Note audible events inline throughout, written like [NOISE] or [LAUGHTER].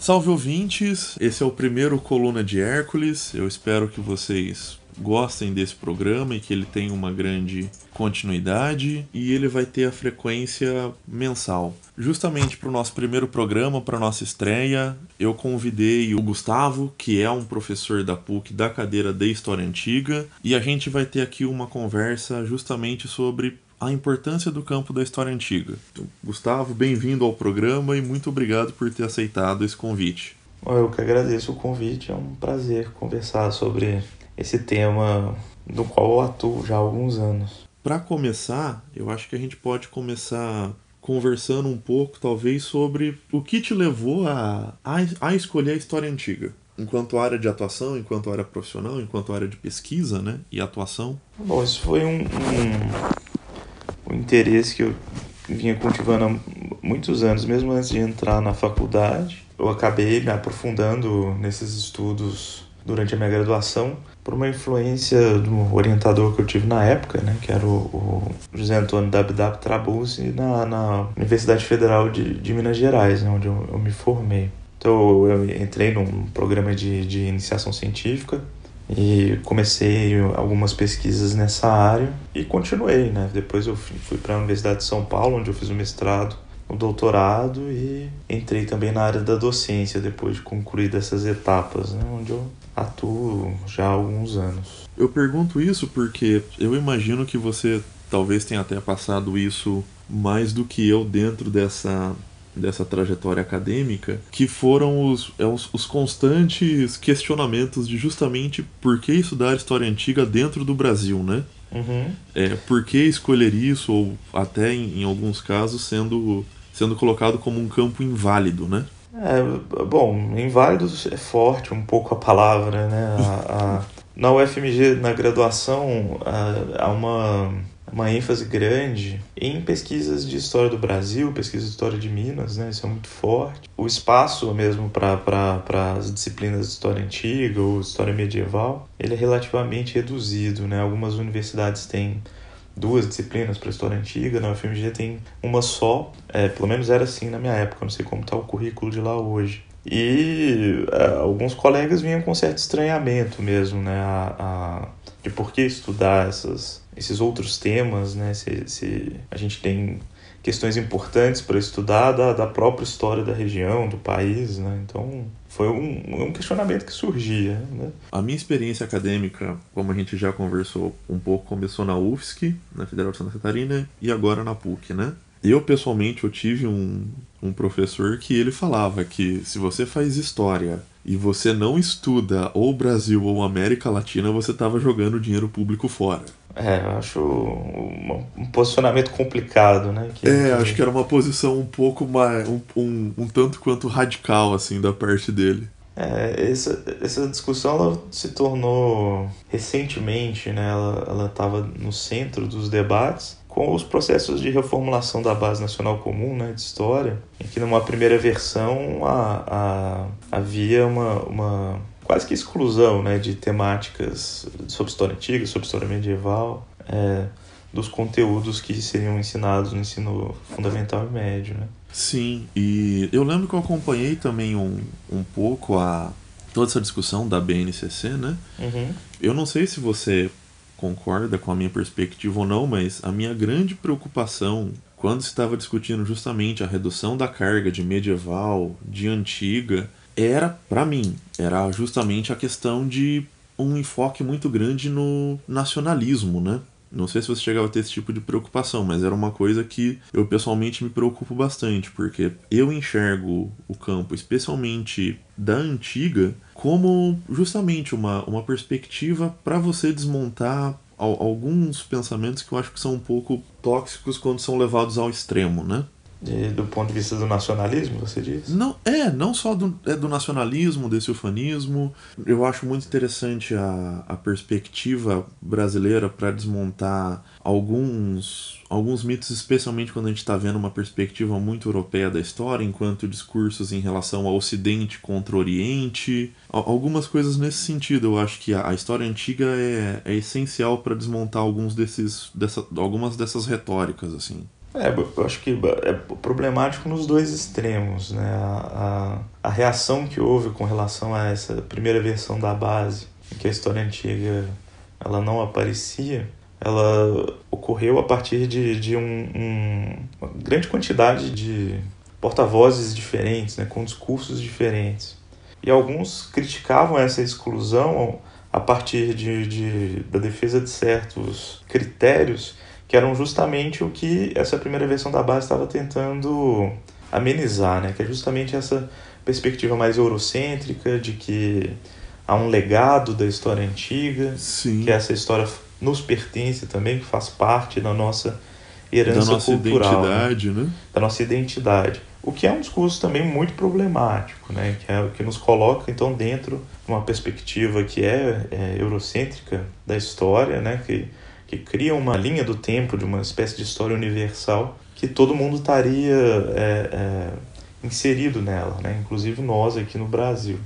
Salve ouvintes, esse é o primeiro Coluna de Hércules. Eu espero que vocês gostem desse programa e que ele tenha uma grande continuidade e ele vai ter a frequência mensal. Justamente para o nosso primeiro programa, para nossa estreia, eu convidei o Gustavo, que é um professor da PUC da cadeira de História Antiga, e a gente vai ter aqui uma conversa justamente sobre a importância do campo da história antiga. Então, Gustavo, bem-vindo ao programa e muito obrigado por ter aceitado esse convite. Eu que agradeço o convite, é um prazer conversar sobre esse tema do qual eu atuo já há alguns anos. Para começar, eu acho que a gente pode começar conversando um pouco, talvez, sobre o que te levou a, a, a escolher a história antiga enquanto área de atuação, enquanto área profissional, enquanto área de pesquisa, né, e atuação? Bom, isso foi um, um, um interesse que eu vinha cultivando há muitos anos, mesmo antes de entrar na faculdade. Eu acabei me aprofundando nesses estudos durante a minha graduação por uma influência do orientador que eu tive na época, né, que era o, o José Antônio Dabdab Trabuzzi, na, na Universidade Federal de, de Minas Gerais, né, onde eu, eu me formei. Então eu entrei num programa de, de iniciação científica e comecei algumas pesquisas nessa área e continuei, né? Depois eu fui para a Universidade de São Paulo, onde eu fiz o mestrado, o doutorado e entrei também na área da docência depois de concluir dessas etapas, né? onde eu atuo já há alguns anos. Eu pergunto isso porque eu imagino que você talvez tenha até passado isso mais do que eu dentro dessa dessa trajetória acadêmica, que foram os, é, os, os, constantes questionamentos de justamente por que estudar história antiga dentro do Brasil, né? Uhum. É, por que escolher isso, ou até em, em, alguns casos sendo, sendo colocado como um campo inválido, né? É, bom, inválido é forte um pouco a palavra, né? A, a, na UFMG, na graduação, há uma uma ênfase grande em pesquisas de história do Brasil, pesquisa de história de Minas, né? Isso é muito forte. O espaço mesmo para as disciplinas de história antiga ou história medieval, ele é relativamente reduzido, né? Algumas universidades têm duas disciplinas para história antiga, na UFMG tem uma só, é, pelo menos era assim na minha época, não sei como está o currículo de lá hoje. E é, alguns colegas vinham com certo estranhamento mesmo, né? A, a, de por que estudar essas, esses outros temas, né? Se, se a gente tem questões importantes para estudar da, da própria história da região, do país, né? Então foi um, um questionamento que surgia, né? A minha experiência acadêmica, como a gente já conversou um pouco, começou na UFSC, na Federal de Santa Catarina, e agora na PUC, né? Eu, pessoalmente, eu tive um, um professor que ele falava que se você faz história e você não estuda ou Brasil ou América Latina, você estava jogando dinheiro público fora. É, eu acho um, posicionamento complicado, né? Que, é, que... acho que era uma posição um pouco mais. Um, um, um, tanto quanto radical, assim, da parte dele. É, essa, essa discussão ela se tornou recentemente, né? Ela estava no centro dos debates com os processos de reformulação da Base Nacional Comum né, de História, em que numa primeira versão a, a, havia uma, uma quase que exclusão né, de temáticas sobre história antiga, sobre história medieval, é, dos conteúdos que seriam ensinados no ensino fundamental e médio. Né? Sim, e eu lembro que eu acompanhei também um, um pouco a toda essa discussão da BNCC, né? Uhum. Eu não sei se você concorda com a minha perspectiva ou não, mas a minha grande preocupação quando se estava discutindo justamente a redução da carga de medieval, de antiga, era, para mim, era justamente a questão de um enfoque muito grande no nacionalismo, né? Não sei se você chegava a ter esse tipo de preocupação, mas era uma coisa que eu pessoalmente me preocupo bastante, porque eu enxergo o campo, especialmente da antiga, como justamente uma, uma perspectiva para você desmontar alguns pensamentos que eu acho que são um pouco tóxicos quando são levados ao extremo, né? De, do ponto de vista do nacionalismo, você diz? Não, é, não só do, é do nacionalismo, desse ufanismo. Eu acho muito interessante a, a perspectiva brasileira para desmontar alguns, alguns mitos, especialmente quando a gente está vendo uma perspectiva muito europeia da história, enquanto discursos em relação ao Ocidente contra o Oriente. Algumas coisas nesse sentido. Eu acho que a, a história antiga é, é essencial para desmontar alguns desses, dessa, algumas dessas retóricas, assim. É, eu acho que é problemático nos dois extremos, né? A, a, a, reação que houve com relação a essa primeira versão da base, em que a história antiga ela não aparecia, ela ocorreu a partir de, de um, um, uma grande quantidade de porta-vozes diferentes, né? com discursos diferentes. E alguns criticavam essa exclusão a partir de, de, da defesa de certos critérios que eram justamente o que essa primeira versão da base estava tentando amenizar, né? que é justamente essa perspectiva mais eurocêntrica de que há um legado da história antiga, Sim. que essa história nos pertence também, que faz parte da nossa herança da nossa cultural, né? identidade, né? né? da nossa identidade. O que é um discurso também muito problemático, né? que é o que nos coloca então dentro de uma perspectiva que é, é eurocêntrica da história, né? que que cria uma linha do tempo de uma espécie de história universal que todo mundo estaria é, é, inserido nela, né? inclusive nós aqui no Brasil.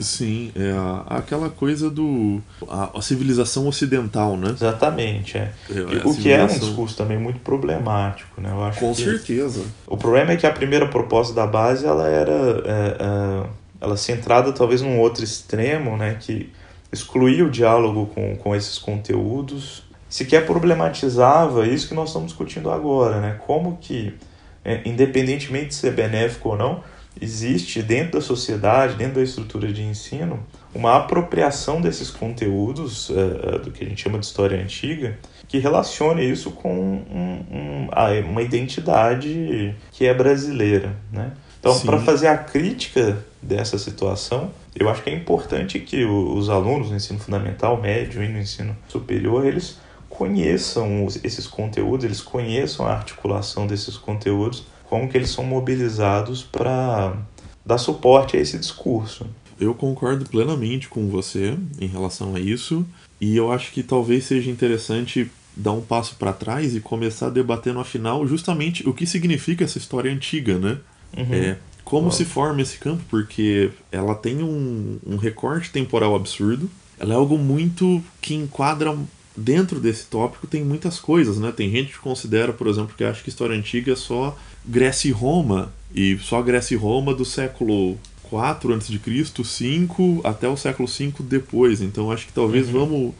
Sim, é aquela coisa do. A, a, civilização ocidental, né? Exatamente, é. é o que é um discurso também muito problemático, né? Eu acho Com certeza. O problema é que a primeira proposta da base ela era. É, é, ela centrada talvez num outro extremo, né? Que excluía o diálogo com, com esses conteúdos sequer problematizava isso que nós estamos discutindo agora, né? Como que, é, independentemente de ser benéfico ou não, existe dentro da sociedade, dentro da estrutura de ensino, uma apropriação desses conteúdos uh, do que a gente chama de história antiga, que relacione isso com um, um, uma identidade que é brasileira, né? Então, para fazer a crítica dessa situação, eu acho que é importante que os alunos no ensino fundamental, médio e no ensino superior, eles conheçam esses conteúdos, eles conheçam a articulação desses conteúdos, como que eles são mobilizados para dar suporte a esse discurso. Eu concordo plenamente com você em relação a isso, e eu acho que talvez seja interessante dar um passo para trás e começar debatendo afinal justamente o que significa essa história antiga, né? Uhum. É, como se forma esse campo, porque ela tem um, um recorte temporal absurdo, ela é algo muito que enquadra dentro desse tópico tem muitas coisas, né? Tem gente que considera, por exemplo, que acha que história antiga é só Grécia e Roma, e só Grécia e Roma do século 4 a.C., 5 até o século 5 depois. Então acho que talvez uhum. vamos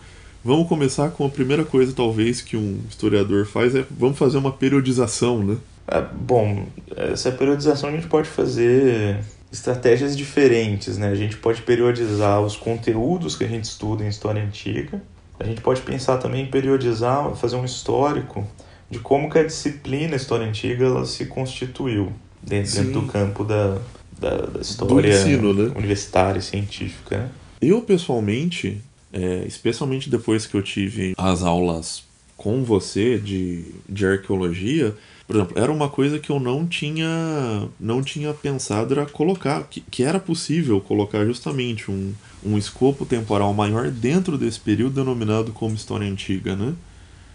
vamos começar com a primeira coisa talvez que um historiador faz é vamos fazer uma periodização, né? É, bom, essa periodização a gente pode fazer estratégias diferentes, né? A gente pode periodizar os conteúdos que a gente estuda em história antiga a gente pode pensar também em periodizar, fazer um histórico de como que a disciplina história antiga ela se constituiu dentro, dentro do campo da, da, da história ensino, né? universitária e científica. Né? Eu, pessoalmente, é, especialmente depois que eu tive as aulas com você de, de arqueologia, por exemplo, era uma coisa que eu não tinha não tinha pensado era colocar, que, que era possível colocar justamente um, um escopo temporal maior dentro desse período denominado como história antiga, né?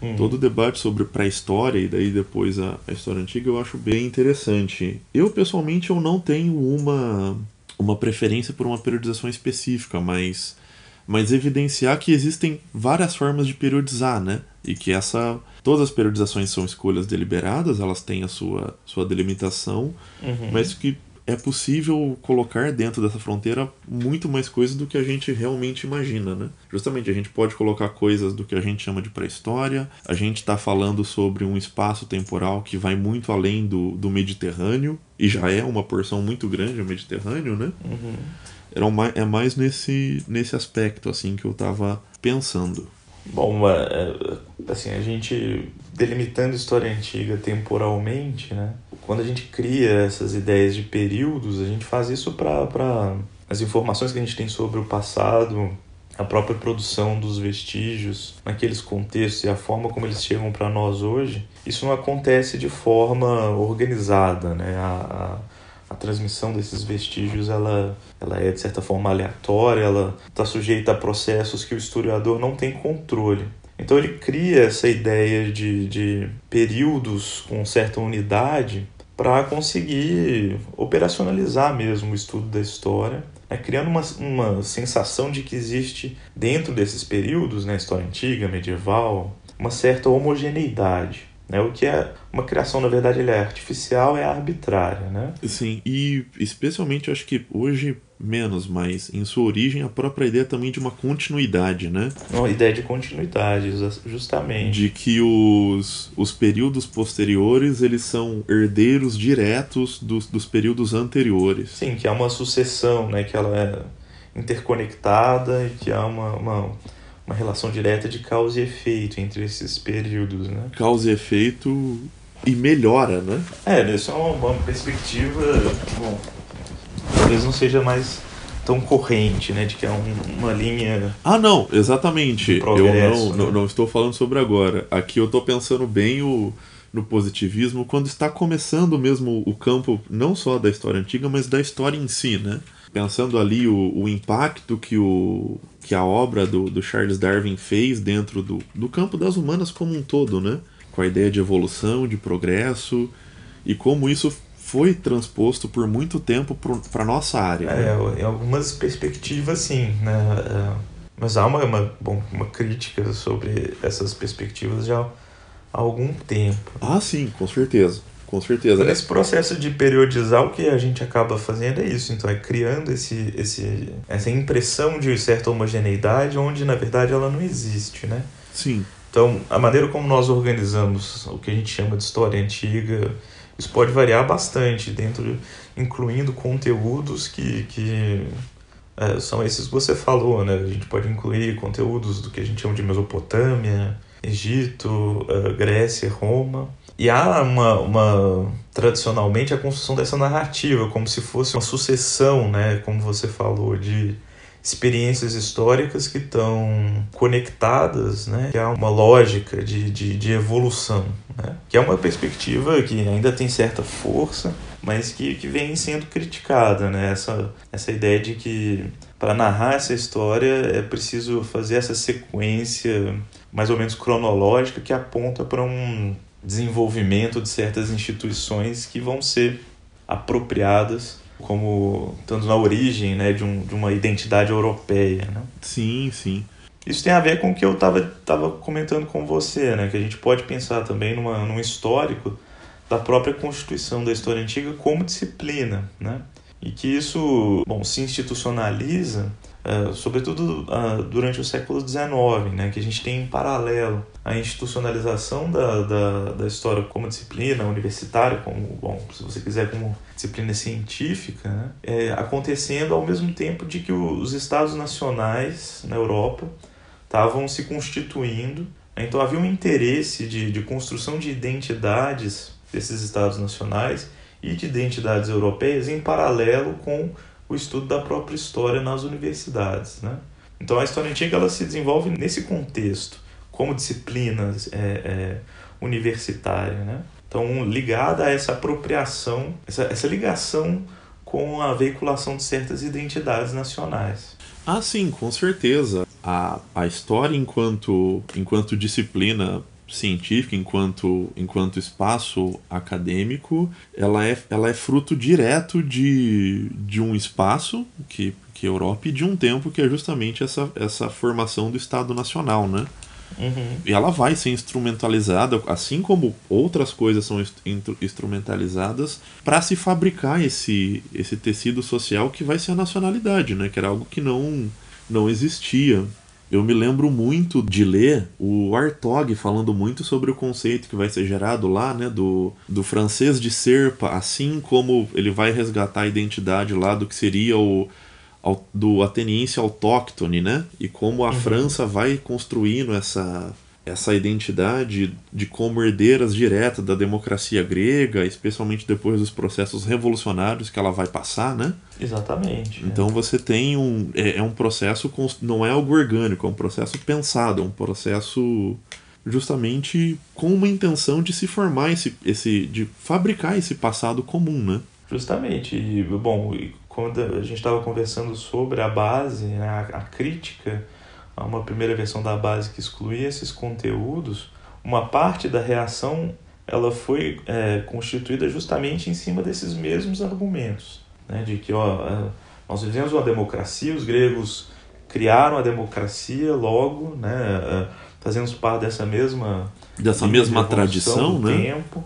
Uhum. Todo o debate sobre pré-história e daí depois a, a, história antiga eu acho bem interessante. Eu pessoalmente eu não tenho uma uma preferência por uma periodização específica, mas mas evidenciar que existem várias formas de periodizar, né? E que essa todas as periodizações são escolhas deliberadas, elas têm a sua sua delimitação, uhum. mas que é possível colocar dentro dessa fronteira muito mais coisas do que a gente realmente imagina, né? Justamente, a gente pode colocar coisas do que a gente chama de pré-história, a gente está falando sobre um espaço temporal que vai muito além do, do Mediterrâneo, e já é uma porção muito grande o Mediterrâneo, né? Uhum. Era é mais nesse, nesse aspecto, assim, que eu estava pensando. Bom, é, assim, a gente delimitando história antiga temporalmente, né? Quando a gente cria essas ideias de períodos, a gente faz isso para as informações que a gente tem sobre o passado, a própria produção dos vestígios naqueles contextos e a forma como eles chegam para nós hoje, isso não acontece de forma organizada, né? A, a, a, transmissão desses vestígios ela, ela é de certa forma aleatória, ela está sujeita a processos que o historiador não tem controle. Então ele cria essa ideia de, de períodos com certa unidade para conseguir operacionalizar mesmo o estudo da história, né, criando uma, uma sensação de que existe dentro desses períodos, né, história antiga, medieval, uma certa homogeneidade. Né? O que é uma criação, na verdade, é artificial, é arbitrária. Né? Sim, e especialmente acho que hoje menos, mas em sua origem a própria ideia também de uma continuidade, né? Uma ideia de continuidade, justamente. De que os, os períodos posteriores eles são herdeiros diretos dos, dos períodos anteriores. Sim, que é uma sucessão, né? Que ela é interconectada e que há uma, uma, uma relação direta de causa e efeito entre esses períodos, né? Causa e efeito e melhora, né? É, isso é uma, uma perspectiva, bom, talvez não seja mais tão corrente, né? De que é um, uma linha. Ah, não, exatamente. eu não, né? não, estou falando sobre agora. Aqui eu estou pensando bem o, no positivismo quando está começando mesmo o campo, não só da história antiga, mas da história em si, né? Pensando ali o, o impacto que, o, que a obra do, do Charles Darwin fez dentro do, do campo das humanas como um todo, né? Com a ideia de evolução, de progresso, e como isso foi transposto por muito tempo para nossa área. É, né? em algumas perspectivas, sim. Né? É, mas há uma, uma, bom, uma crítica sobre essas perspectivas já há algum tempo. Ah, sim, com certeza. Com certeza. Nesse processo de periodizar, o que a gente acaba fazendo é isso. Então, é criando esse, esse, essa impressão de certa homogeneidade, onde na verdade ela não existe, né? Sim. Então, a maneira como nós organizamos o que a gente chama de história antiga isso pode variar bastante, dentro, incluindo conteúdos que, que é, são esses que você falou, né? A gente pode incluir conteúdos do que a gente chama de Mesopotâmia, Egito, é, Grécia, Roma. E há uma, uma tradicionalmente a construção dessa narrativa, como se fosse uma sucessão, né? Como você falou, de experiências históricas que estão conectadas, né? que há uma lógica de, de, de evolução, né? que é uma perspectiva que ainda tem certa força, mas que, que vem sendo criticada. Né? Essa, essa ideia de que para narrar essa história é preciso fazer essa sequência mais ou menos cronológica que aponta para um desenvolvimento de certas instituições que vão ser apropriadas como estando na origem né, de, um, de uma identidade europeia. Né? Sim, sim. Isso tem a ver com o que eu estava tava comentando com você, né? que a gente pode pensar também numa, num histórico da própria constituição da história antiga como disciplina, né? e que isso bom, se institucionaliza é, sobretudo uh, durante o século XIX, né, que a gente tem em paralelo a institucionalização da, da, da, história como disciplina universitária, como, bom, se você quiser, como disciplina científica, né, é, acontecendo ao mesmo tempo de que os estados nacionais na Europa estavam se constituindo. Né, então havia um interesse de, de construção de identidades desses estados nacionais e de identidades europeias em paralelo com o estudo da própria história nas universidades. Né? Então a história antiga ela se desenvolve nesse contexto, como disciplina é, é, universitária. Né? Então ligada a essa apropriação, essa, essa ligação com a veiculação de certas identidades nacionais. Ah, sim, com certeza. A, a história enquanto, enquanto disciplina científica, enquanto, enquanto espaço acadêmico, ela é, ela é fruto direto de, de um espaço, que, que é a Europa, e de um tempo que é justamente essa, essa formação do Estado Nacional, né? Uhum. E ela vai ser instrumentalizada, assim como outras coisas são instrumentalizadas, para se fabricar esse, esse tecido social que vai ser a nacionalidade, né? Que era algo que não, não existia eu me lembro muito de ler o Artog falando muito sobre o conceito que vai ser gerado lá, né, do, do francês de serpa, assim como ele vai resgatar a identidade lá do que seria o do ateniense autóctone, né? E como a uhum. França vai construindo essa essa identidade de como herdeiras diretas da democracia grega, especialmente depois dos processos revolucionários que ela vai passar, né? Exatamente. Então é. você tem um é, é, um processo não é algo orgânico, é um processo pensado, é um processo justamente com uma intenção de se formar esse, esse de fabricar esse passado comum, né? Justamente. E, bom, quando a gente estava conversando sobre a base, né, a, a crítica uma primeira versão da base que excluía esses conteúdos, uma parte da reação ela foi é, constituída justamente em cima desses mesmos argumentos, né, de que ó, é, nós vivemos uma democracia, os gregos criaram a democracia, logo, né, é, fazemos parte dessa mesma dessa mesma tradição, né? Tempo,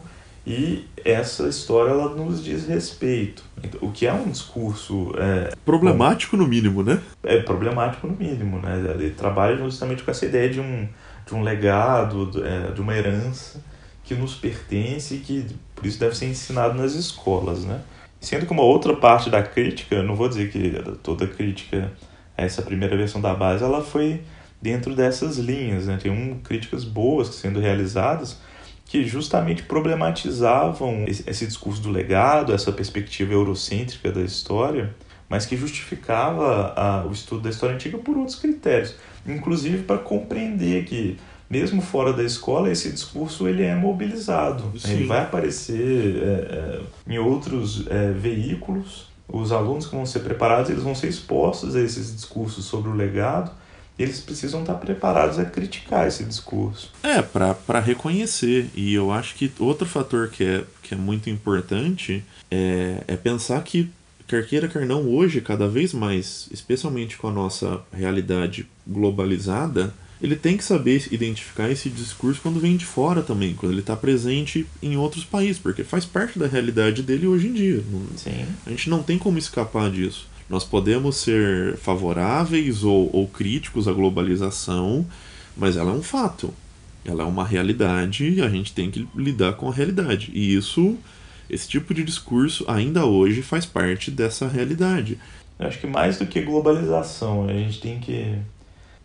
e essa história ela nos diz respeito. O que é um discurso. É, problemático no mínimo, né? É problemático no mínimo, né? Ele trabalha justamente com essa ideia de um, de um legado, é, de uma herança que nos pertence e que por isso deve ser ensinado nas escolas, né? Sendo que uma outra parte da crítica, não vou dizer que toda crítica a essa primeira versão da base, ela foi dentro dessas linhas, né? Tem um, críticas boas sendo realizadas, que justamente problematizavam esse discurso do legado, essa perspectiva eurocêntrica da história, mas que justificava a, o estudo da história antiga por outros critérios, inclusive para compreender que mesmo fora da escola esse discurso ele é mobilizado, Sim. ele vai aparecer é, é, em outros é, veículos. Os alunos que vão ser preparados eles vão ser expostos a esses discursos sobre o legado eles precisam estar preparados a criticar esse discurso. É, para reconhecer. E eu acho que outro fator que é, que é muito importante é, é pensar que, quer queira, quer não, hoje, cada vez mais, especialmente com a nossa realidade globalizada, ele tem que saber identificar esse discurso quando vem de fora também, quando ele está presente em outros países, porque faz parte da realidade dele hoje em dia. Sim. A gente não tem como escapar disso. Nós podemos ser favoráveis ou, ou críticos à globalização, mas ela é um fato. Ela é uma realidade e a gente tem que lidar com a realidade. E isso, esse tipo de discurso, ainda hoje faz parte dessa realidade. Eu acho que mais do que globalização, a gente tem que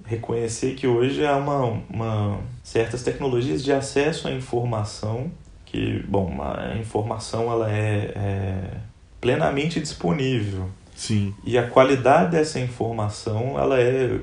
reconhecer que hoje há uma, uma certas tecnologias de acesso à informação que, bom, a informação ela é, é plenamente disponível Sim. E a qualidade dessa informação ela é,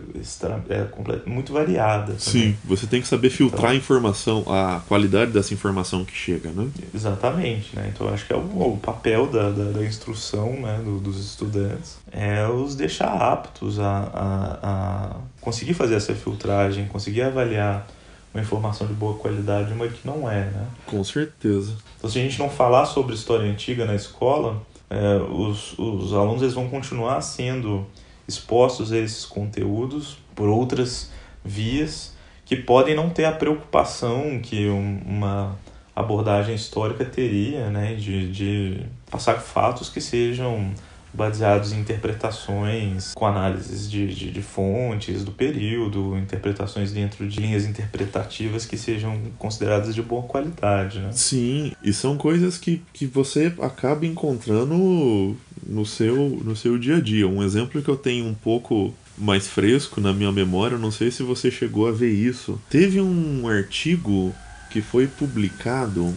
é muito variada. Também. Sim, você tem que saber filtrar então, a informação, a qualidade dessa informação que chega, né? Exatamente, né? Então acho que é o, o papel da, da, da instrução né, do, dos estudantes é os deixar aptos a, a, a conseguir fazer essa filtragem, conseguir avaliar uma informação de boa qualidade uma que não é, né? Com certeza. Então se a gente não falar sobre história antiga na escola é, os, os alunos eles vão continuar sendo expostos a esses conteúdos por outras vias que podem não ter a preocupação que um, uma abordagem histórica teria, né, de, de passar fatos que sejam baseados em interpretações com análises de, de, de, fontes do período, interpretações dentro de linhas interpretativas que sejam consideradas de boa qualidade. Né? Sim, e são coisas que, que você acaba encontrando no seu, no seu dia a dia. Um exemplo que eu tenho um pouco mais fresco na minha memória, não sei se você chegou a ver isso. Teve um artigo que foi publicado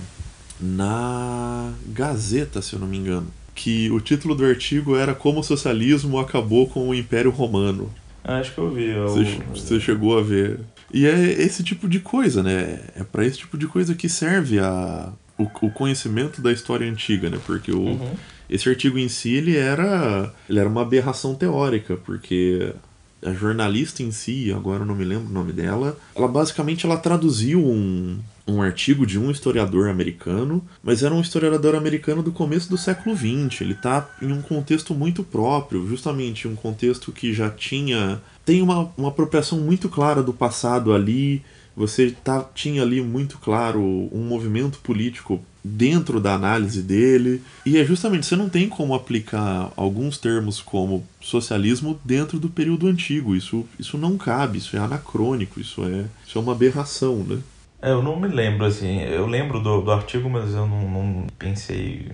na Gazeta, se eu não me engano que o título do artigo era Como o Socialismo Acabou com o Império Romano. Acho que eu vi. Eu... Você, você chegou a ver. E é esse tipo de coisa, né? É para esse tipo de coisa que serve a, o, o conhecimento da história antiga, né? Porque o, uhum. esse artigo em si ele era, ele era uma aberração teórica, porque a jornalista em si, agora eu não me lembro o nome dela, ela basicamente ela traduziu um, um artigo de um historiador americano, mas era um historiador americano do começo do século XX. Ele está em um contexto muito próprio, justamente um contexto que já tinha. tem uma, uma apropriação muito clara do passado ali. Você tá, tinha ali muito claro um movimento político dentro da análise dele. E é justamente, você não tem como aplicar alguns termos como socialismo dentro do período antigo. Isso, isso não cabe, isso é anacrônico, isso é, isso é uma aberração, né? É, eu não me lembro, assim, eu lembro do, do artigo, mas eu não, não pensei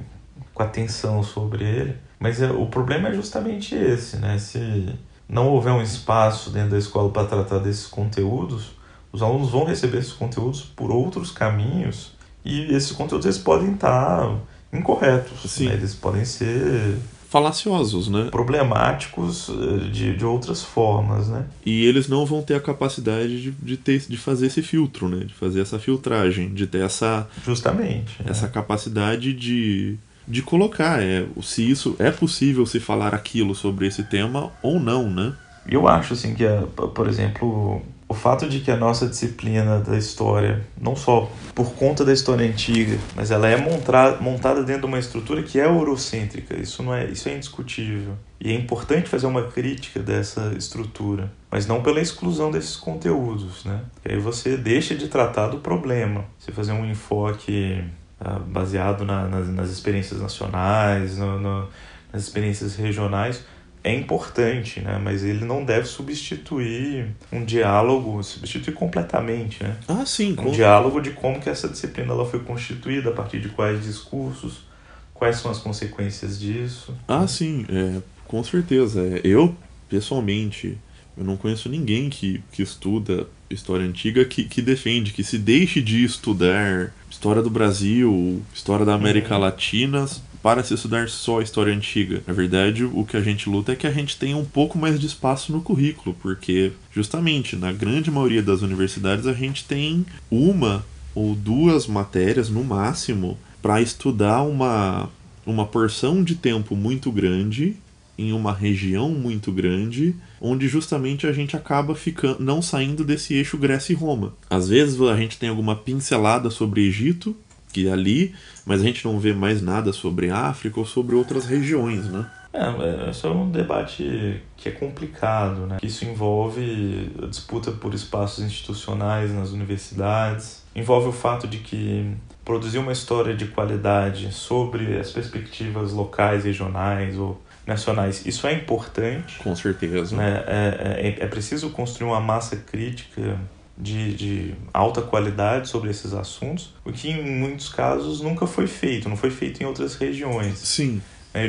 com atenção sobre ele. Mas é, o problema é justamente esse, né? Se não houver um espaço dentro da escola para tratar desses conteúdos, os alunos vão receber esses conteúdos por outros caminhos e esses conteúdos eles podem estar incorretos, né? eles podem ser falaciosos, né? Problemáticos eh, de, de outras formas, né? E eles não vão ter a capacidade de, de, ter, de fazer esse filtro, né? De fazer essa filtragem, de ter essa... Justamente. Essa é. capacidade de, de colocar é, se isso é possível se falar aquilo sobre esse tema ou não, né? Eu acho, assim, que, por exemplo, o fato de que a nossa disciplina da história, não só por conta da história antiga, mas ela é montada, montada dentro de uma estrutura que é eurocêntrica, isso não é, isso é indiscutível. E é importante fazer uma crítica dessa estrutura. mas não pela exclusão desses conteúdos, né? E aí você deixa de tratar do problema. Você fazer um enfoque uh, baseado na, nas, nas, experiências nacionais, no, no, nas experiências regionais, é importante, né? Mas ele não deve substituir um diálogo, substituir completamente, né? Ah, sim. Um com... diálogo de como que essa disciplina ela foi constituída, a partir de quais discursos, quais são as consequências disso. Ah, sim, é, com certeza. É, eu, pessoalmente, eu não conheço ninguém que, que estuda história antiga que, que defende que se deixe de estudar história do Brasil, história da América uhum. Latina para se estudar só a história antiga. Na verdade, o que a gente luta é que a gente tenha um pouco mais de espaço no currículo, porque justamente na grande maioria das universidades a gente tem uma ou duas matérias no máximo para estudar uma uma porção de tempo muito grande em uma região muito grande, onde justamente a gente acaba ficando não saindo desse eixo Grécia e Roma. Às vezes a gente tem alguma pincelada sobre Egito, que é ali, mas a gente não vê mais nada sobre África ou sobre outras regiões, né? É, é só um debate que é complicado, né? Isso envolve a disputa por espaços institucionais nas universidades, envolve o fato de que produzir uma história de qualidade sobre as perspectivas locais, regionais ou nacionais, isso é importante. Com certeza. Né? É, é, é preciso construir uma massa crítica de, de alta qualidade sobre esses assuntos, o que em muitos casos nunca foi feito, não foi feito em outras regiões. Sim.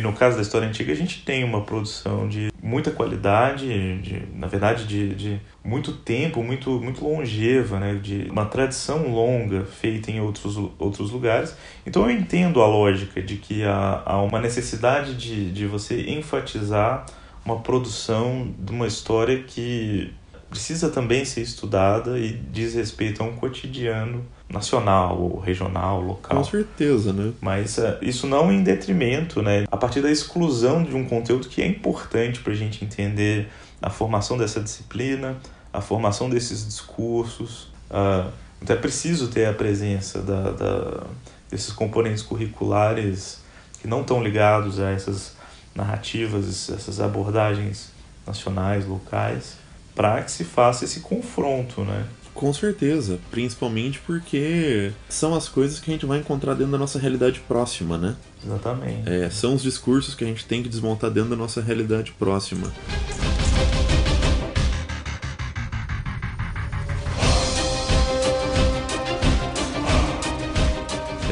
No caso da história antiga, a gente tem uma produção de muita qualidade, de, na verdade, de, de muito tempo, muito, muito longeva, né? de uma tradição longa feita em outros, outros lugares. Então eu entendo a lógica de que há, há uma necessidade de, de você enfatizar uma produção de uma história que precisa também ser estudada e diz respeito a um cotidiano nacional ou regional, local. Com certeza, né? Mas uh, isso não em detrimento, né? A partir da exclusão de um conteúdo que é importante para a gente entender a formação dessa disciplina, a formação desses discursos. Uh, então é preciso ter a presença da, da, desses componentes curriculares que não estão ligados a essas narrativas, essas abordagens nacionais, locais para que se faça esse confronto, né? Com certeza, principalmente porque são as coisas que a gente vai encontrar dentro da nossa realidade próxima, né? Exatamente. É, são os discursos que a gente tem que desmontar dentro da nossa realidade próxima.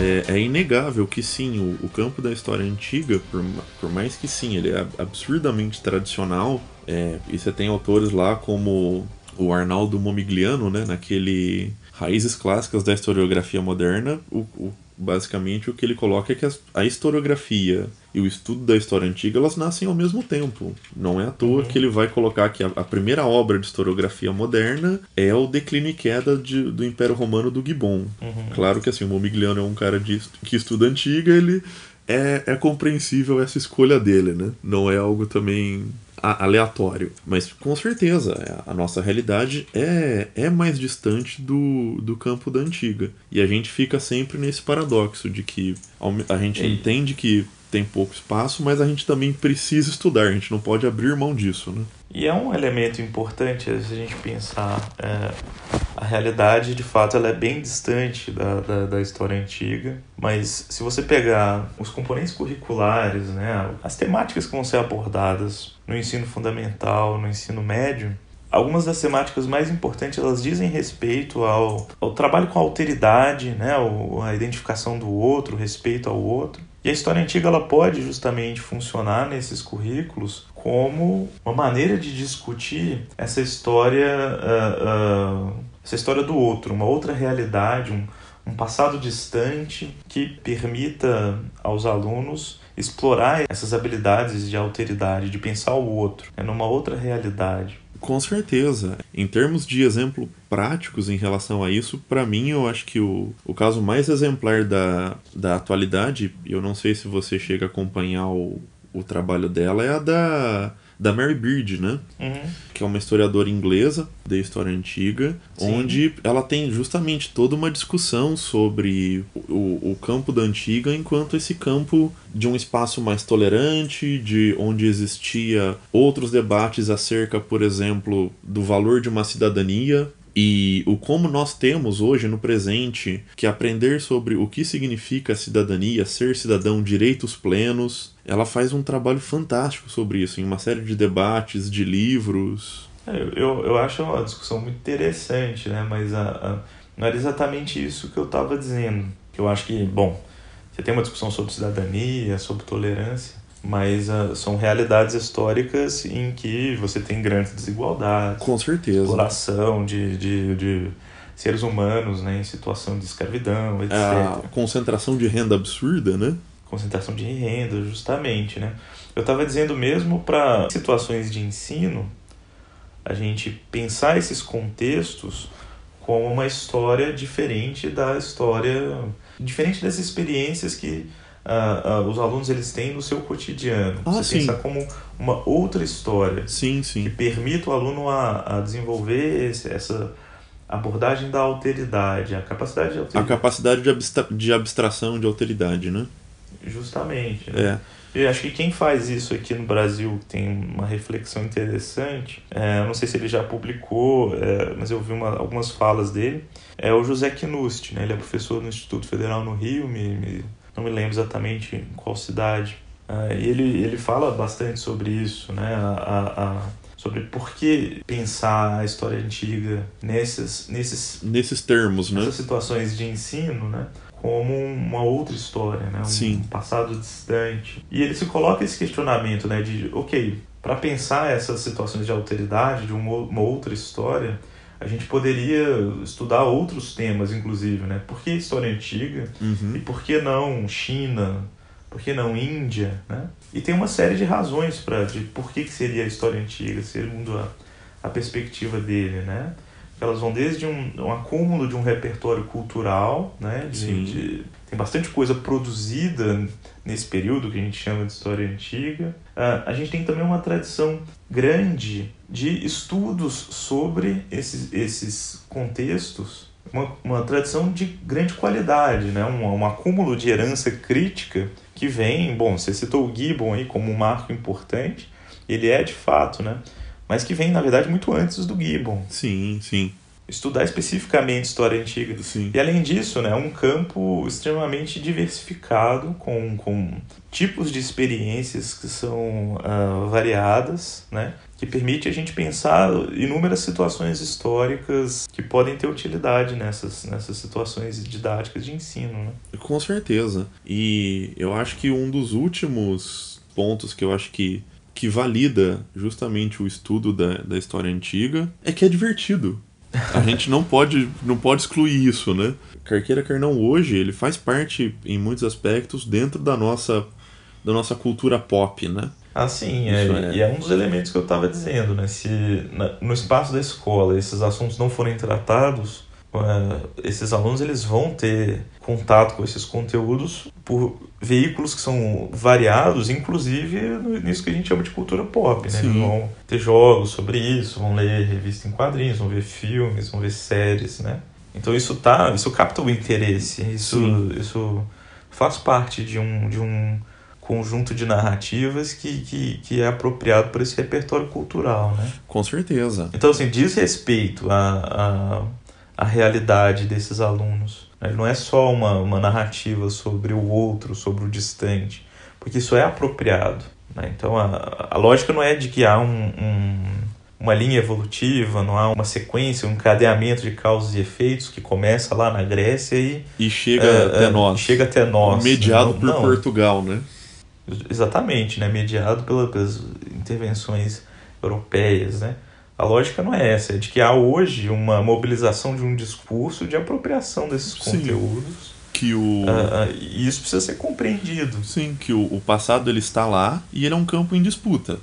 É, é, inegável que sim, o, o, campo da história antiga, por, por mais que sim, ele é absurdamente tradicional, é, e você tem autores lá como o Arnaldo Momigliano, né, naquele Raízes Clássicas da Historiografia Moderna, o, o, basicamente o que ele coloca é que a, a, historiografia e o estudo da história antiga elas nascem ao mesmo tempo. Não é à toa uhum. que ele vai colocar que a, a, primeira obra de historiografia moderna é o Declínio e Queda de, do Império Romano do Gibbon. Uhum. Claro que assim, o Momigliano é um cara de, que estuda antiga, ele é, é compreensível essa escolha dele, né? Não é algo também aleatório. Mas com certeza, é, a nossa realidade é, é mais distante do, do campo da antiga. E a gente fica sempre nesse paradoxo de que a gente entende que tem pouco espaço, mas a gente também precisa estudar, a gente não pode abrir mão disso, né? E é um elemento importante se a gente pensar é, a realidade, de fato, ela é bem distante da, da, da, história antiga, mas se você pegar os componentes curriculares, né, as temáticas que vão ser abordadas no ensino fundamental, no ensino médio, algumas das temáticas mais importantes elas dizem respeito ao, ao trabalho com a alteridade, né, a identificação do outro, respeito ao outro. E a história antiga ela pode justamente funcionar nesses currículos como uma maneira de discutir essa história, uh, uh, essa história do outro, uma outra realidade, um, um passado distante que permita aos alunos explorar essas habilidades de alteridade, de pensar o outro, né, numa outra realidade. Com certeza. Em termos de exemplo práticos em relação a isso, para mim eu acho que o, o caso mais exemplar da, da atualidade, eu não sei se você chega a acompanhar o, o trabalho dela, é a da da Mary Beard, né? Uhum. Que é uma historiadora inglesa da história antiga, Sim. onde ela tem justamente toda uma discussão sobre o, o campo da antiga enquanto esse campo de um espaço mais tolerante, de onde existia outros debates acerca, por exemplo, do valor de uma cidadania e o como nós temos hoje no presente que aprender sobre o que significa cidadania, ser cidadão, direitos plenos. Ela faz um trabalho fantástico sobre isso, em uma série de debates, de livros. É, Eu, eu, acho uma discussão muito interessante, né? Mas a, a- não era exatamente isso que eu estava dizendo. Eu acho que, bom, você tem uma discussão sobre cidadania, sobre tolerância, mas ah, são realidades históricas em que você tem grandes desigualdades, Com certeza. exploração de, de, de seres humanos né, em situação de escravidão, etc. A concentração de renda absurda, né? Concentração de renda, justamente, né? Eu estava dizendo mesmo para situações de ensino, a gente pensar esses contextos como uma história diferente da história, diferente das experiências que ah, os alunos eles têm no seu cotidiano. Ah, Você sim. pensar como uma outra história Sim, que sim. permita o aluno a, a desenvolver esse- essa abordagem da alteridade, a capacidade de A alteridade. capacidade de, abstra de abstração, de alteridade, né? Justamente. né? É. Eu acho que quem faz isso aqui no Brasil tem uma reflexão interessante. É, eu não sei se ele já publicou, é, mas eu vi uma- algumas falas dele. É o José Knust, né? Ele é professor no Instituto Federal no Rio, me, me- não me lembro exatamente em qual cidade. E ele, ele fala bastante sobre isso, né? A, a- sobre por que pensar a história antiga nesses, nesses Nesses termos, né? essas situações de ensino, né? Como uma outra história, né? Um Sim. passado distante. E ele se coloca esse questionamento, né? De, ok, para pensar essas situações de alteridade, de uma outra história, a gente poderia estudar outros temas, inclusive, né? Por que história antiga? E Uhum. por que não China? Por que não Índia, né? E tem uma série de razões para de por que, que seria a história antiga, segundo a, a perspectiva dele, né? Elas vão desde um, um acúmulo de um repertório cultural, né? De- de- tem bastante coisa produzida nesse período que a gente chama de história antiga. Ah, a gente tem também uma tradição grande de estudos sobre esses, esses contextos uma, uma tradição de grande qualidade, né? um, um acúmulo de herança crítica que vem, bom, você citou o Gibbon aí como um marco importante, ele é de fato, né? mas que vem, na verdade, muito antes do Gibbon. Sim, sim, Estudar especificamente história antiga. sim. E além disso, né, um campo extremamente diversificado, com, com tipos de experiências que são ah, variadas, né, que permite a gente pensar inúmeras situações históricas que podem ter utilidade nessas, nessas situações didáticas de ensino. Né? Com certeza. E eu acho que um dos últimos pontos que eu acho que, que valida justamente o estudo da, da história antiga é que é divertido. A gente não pode, não pode excluir isso, né? Carqueira Carnão hoje, ele faz parte, em muitos aspectos, dentro da nossa, da nossa cultura pop, né? Ah, sim, é, é. e é um dos elementos que eu estava dizendo, né? Se na- no espaço da escola esses assuntos não forem tratados, eh, esses alunos eles vão ter contato com esses conteúdos por veículos que são variados, inclusive nisso que a gente chama de cultura pop, né? Sim. Eles vão ter jogos sobre isso, vão ler revista em quadrinhos, vão ver filmes, vão ver séries, né? Então isso tá, isso capta o interesse, isso, Sim. isso faz parte de um, de um conjunto de narrativas que, que, que é apropriado por esse repertório cultural, né? Com certeza. Então, assim, diz respeito à, à, à realidade desses alunos. né? Não é só uma, uma narrativa sobre o outro, sobre o distante, porque isso é apropriado. né? Então, a, a lógica não é de que há um, um- uma linha evolutiva, não há uma sequência, um encadeamento de causas e efeitos que começa lá na Grécia e E chega é, até é, nós. chega até nós. Mediado Não- por não. Portugal, né? Exatamente, né? mediado pela- pelas intervenções europeias. Né? A lógica não é essa, é de que há hoje uma mobilização de um discurso de apropriação desses Sim. conteúdos Que o. ah, ah, e isso precisa ser compreendido. Sim, que o, o passado ele está lá e ele é um campo em disputa.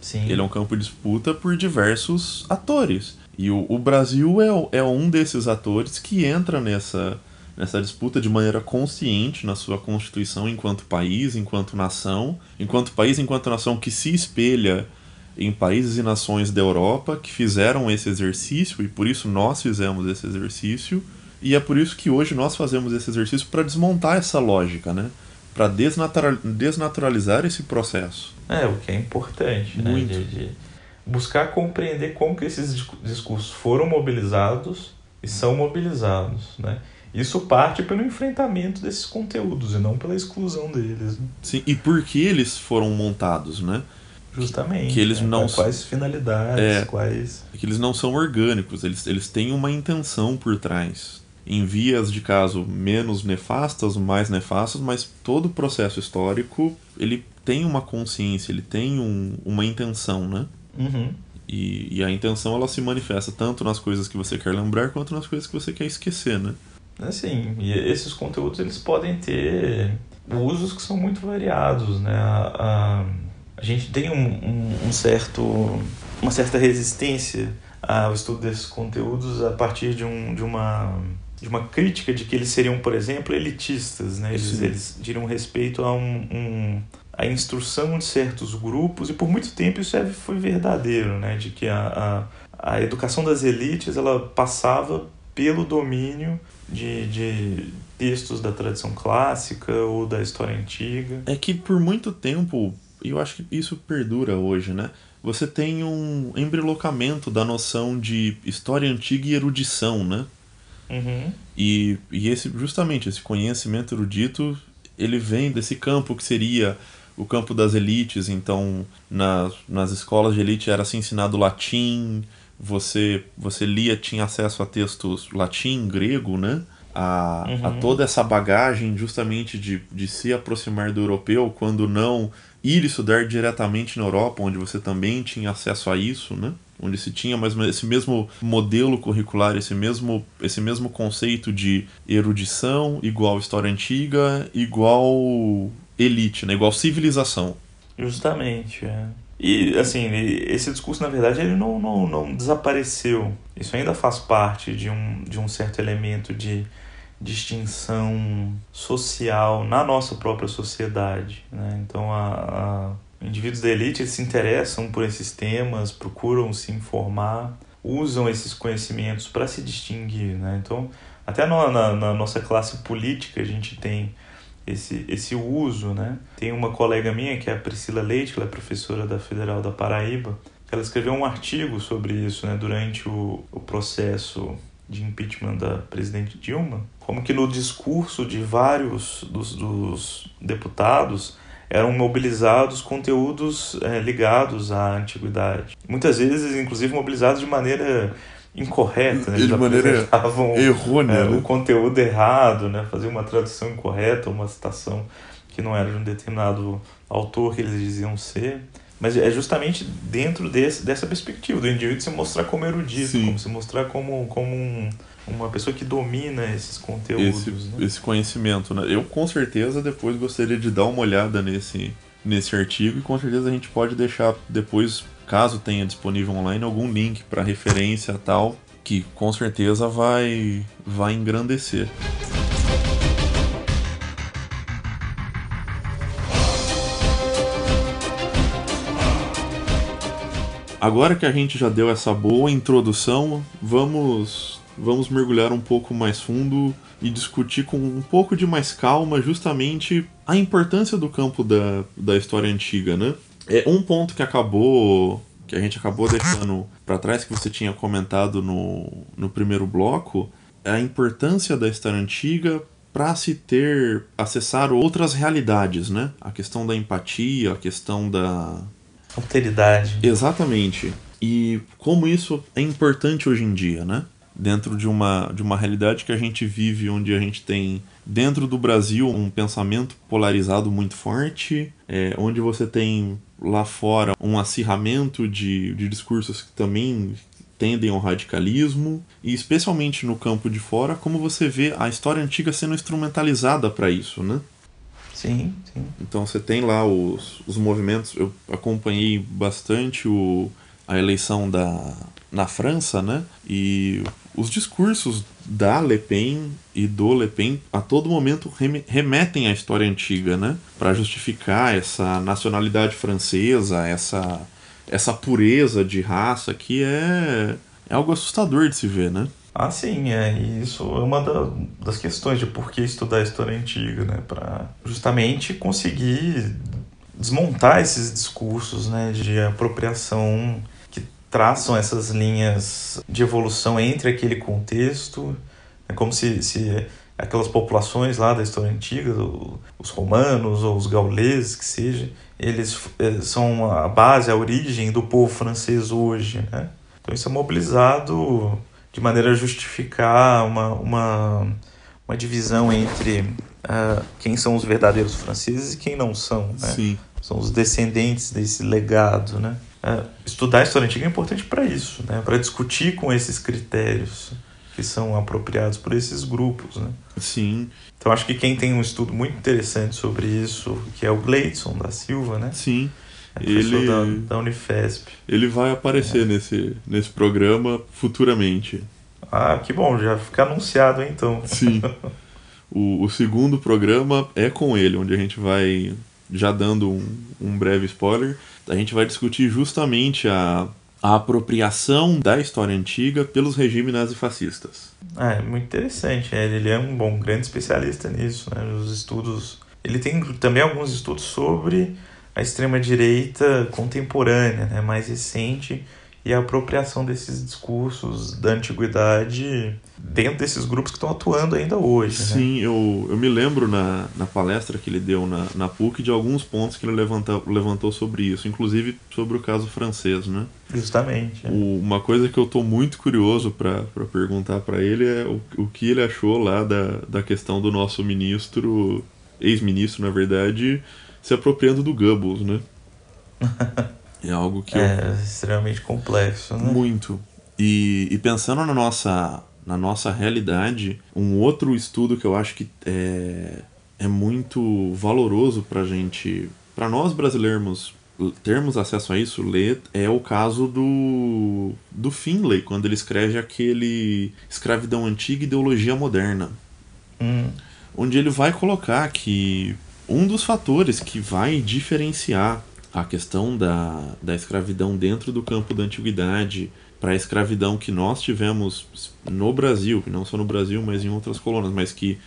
Sim. Ele é um campo de disputa por diversos atores. E o, o Brasil é, é um desses atores que entra nessa, nessa disputa de maneira consciente na sua constituição enquanto país, enquanto nação, enquanto país, enquanto nação que se espelha em países e nações da Europa que fizeram esse exercício e por isso nós fizemos esse exercício e é por isso que hoje nós fazemos esse exercício para desmontar essa lógica, né? Para desnaturalizar esse processo. É, o que é importante, né? Muito. De, de buscar compreender como que esses discursos foram mobilizados e são mobilizados, né? Isso parte pelo enfrentamento desses conteúdos e não pela exclusão deles. Né? Sim, e por que eles foram montados, né? Justamente. Que eles né? não Quais finalidades, É. quais... que eles não são orgânicos, eles, eles têm uma intenção por trás. Em vias de caso menos nefastas, mais nefastas, mas todo o processo histórico ele tem uma consciência, ele tem um, uma intenção, né? Uhum. E, e a intenção ela se manifesta tanto nas coisas que você quer lembrar quanto nas coisas que você quer esquecer, né? Assim, e esses conteúdos eles podem ter usos que são muito variados, né? A, a, a gente tem um, um, um certo, uma certa resistência ao estudo desses conteúdos a partir de, um, de, uma, de uma crítica de que eles seriam, por exemplo, elitistas, né? Eles, Sim. eles diriam respeito a um, um a instrução de certos grupos e por muito tempo isso é, foi verdadeiro, né? De que a, a, a educação das elites ela passava pelo domínio de, de textos da tradição clássica ou da história antiga. É que por muito tempo, e eu acho que isso perdura hoje, né? Você tem um embrelocamento da noção de história antiga e erudição, né? Uhum. E, e esse justamente esse conhecimento erudito ele vem desse campo que seria o campo das elites então nas, nas escolas de elite era se ensinado latim você você lia tinha acesso a textos latim grego né a, a Uhum. toda essa bagagem justamente de, de se aproximar do europeu quando não ir estudar diretamente na Europa onde você também tinha acesso a isso né onde se tinha mais esse mesmo modelo curricular, esse mesmo, esse mesmo conceito de erudição igual história antiga, igual elite, né? igual civilização. Justamente, é. E, assim, esse discurso, na verdade, ele não, não, não desapareceu. Isso ainda faz parte de um, de um certo elemento de distinção social na nossa própria sociedade, né? Então, a, a- indivíduos da elite se interessam por esses temas, procuram se informar, usam esses conhecimentos para se distinguir, né? Então, até na, na, na nossa classe política a gente tem esse, esse uso, né? Tem uma colega minha, que é a Priscila Leite, que ela é professora da Federal da Paraíba, ela escreveu um artigo sobre isso, né? Durante o, o processo de impeachment da presidente Dilma, como que no discurso de vários dos, dos deputados eram mobilizados conteúdos eh, ligados à antiguidade. Muitas vezes, inclusive, mobilizados de maneira incorreta, né? De Eles maneira apresentavam Errônea, é, né? o conteúdo errado, né? fazer uma tradução incorreta, uma citação que não era de um determinado autor que eles diziam ser. Mas é justamente dentro desse, dessa perspectiva, do indivíduo se mostrar como erudito, Sim. como se mostrar como, como um, uma pessoa que domina esses conteúdos. Esse, né? esse conhecimento. Né? Eu com certeza depois gostaria de dar uma olhada nesse, nesse artigo e com certeza a gente pode deixar depois, caso tenha disponível online, algum link para referência tal, que com certeza vai, vai engrandecer. Agora que a gente já deu essa boa introdução, vamos vamos mergulhar um pouco mais fundo e discutir com um pouco de mais calma justamente a importância do campo da, da história antiga, né? É um ponto que acabou que a gente acabou deixando para trás que você tinha comentado no, no primeiro bloco, é a importância da história antiga para se ter acessar outras realidades, né? A questão da empatia, a questão da Alteridade. Exatamente. E como isso é importante hoje em dia, né? Dentro de uma, de uma realidade que a gente vive, onde a gente tem, dentro do Brasil, um pensamento polarizado muito forte, é, onde você tem lá fora um acirramento de, de discursos que também tendem ao radicalismo, e especialmente no campo de fora, como você vê a história antiga sendo instrumentalizada para isso, né? Sim, sim. Então você tem lá os, os movimentos. Eu acompanhei bastante o, a eleição da, na França, né? E os discursos da Le Pen e do Le Pen a todo momento reme- remetem à história antiga, né? Para justificar essa nacionalidade francesa, essa essa pureza de raça que é, é algo assustador de se ver, né? Ah, sim, é. E isso é uma da, das questões de por que estudar a história antiga, né? Para justamente conseguir desmontar esses discursos, né? De apropriação que traçam essas linhas de evolução entre aquele contexto. É como se, se aquelas populações lá da história antiga, os romanos ou os gauleses, que seja, eles eh, são a base, a origem do povo francês hoje, né? Então isso é mobilizado de maneira a justificar uma, uma, uma divisão entre uh, quem são os verdadeiros franceses e quem não são, né? Sim. São os descendentes desse legado, né? Uh, estudar a história antiga é importante para isso, né? Para discutir com esses critérios que são apropriados por esses grupos, né? Sim. Então acho que quem tem um estudo muito interessante sobre isso, que é o Gleidson da Silva, né? Sim. Ele da, da, Unifesp. Ele vai aparecer é. nesse, nesse programa futuramente. Ah, que bom, já fica anunciado então. Sim. [LAUGHS] O, o segundo programa é com ele, onde a gente vai, já dando um, um breve spoiler, a gente vai discutir justamente a a apropriação da história antiga pelos regimes nazifascistas. Ah, é muito interessante. É, ele é um bom, grande especialista nisso. Né? Os estudos. Ele tem também alguns estudos sobre a extrema-direita contemporânea, né? mais recente, e a apropriação desses discursos da antiguidade dentro desses grupos que estão atuando ainda hoje. Né? Sim, né? eu, eu me lembro na, na palestra que ele deu na, na PUC de alguns pontos que ele levantou, levantou sobre isso, inclusive sobre o caso francês, né? Justamente. É. O, uma coisa que eu estou muito curioso para perguntar para ele é o, o que ele achou lá da, da questão do nosso ministro, ex-ministro, na verdade, se apropriando do Goebbels, né? [LAUGHS] É algo que é eu... extremamente complexo, né? Muito. E, e pensando na nossa, na nossa realidade, um outro estudo que eu acho que é, é muito valoroso para gente, para nós brasileiros termos acesso a isso, ler, é o caso do, do Finlay, quando ele escreve aquele Escravidão Antiga e Ideologia Moderna. Hum. Onde ele vai colocar que um dos fatores que vai diferenciar a questão da, da escravidão dentro do campo da antiguidade para a escravidão que nós tivemos no Brasil, não só no Brasil, mas em outras colônias, mas que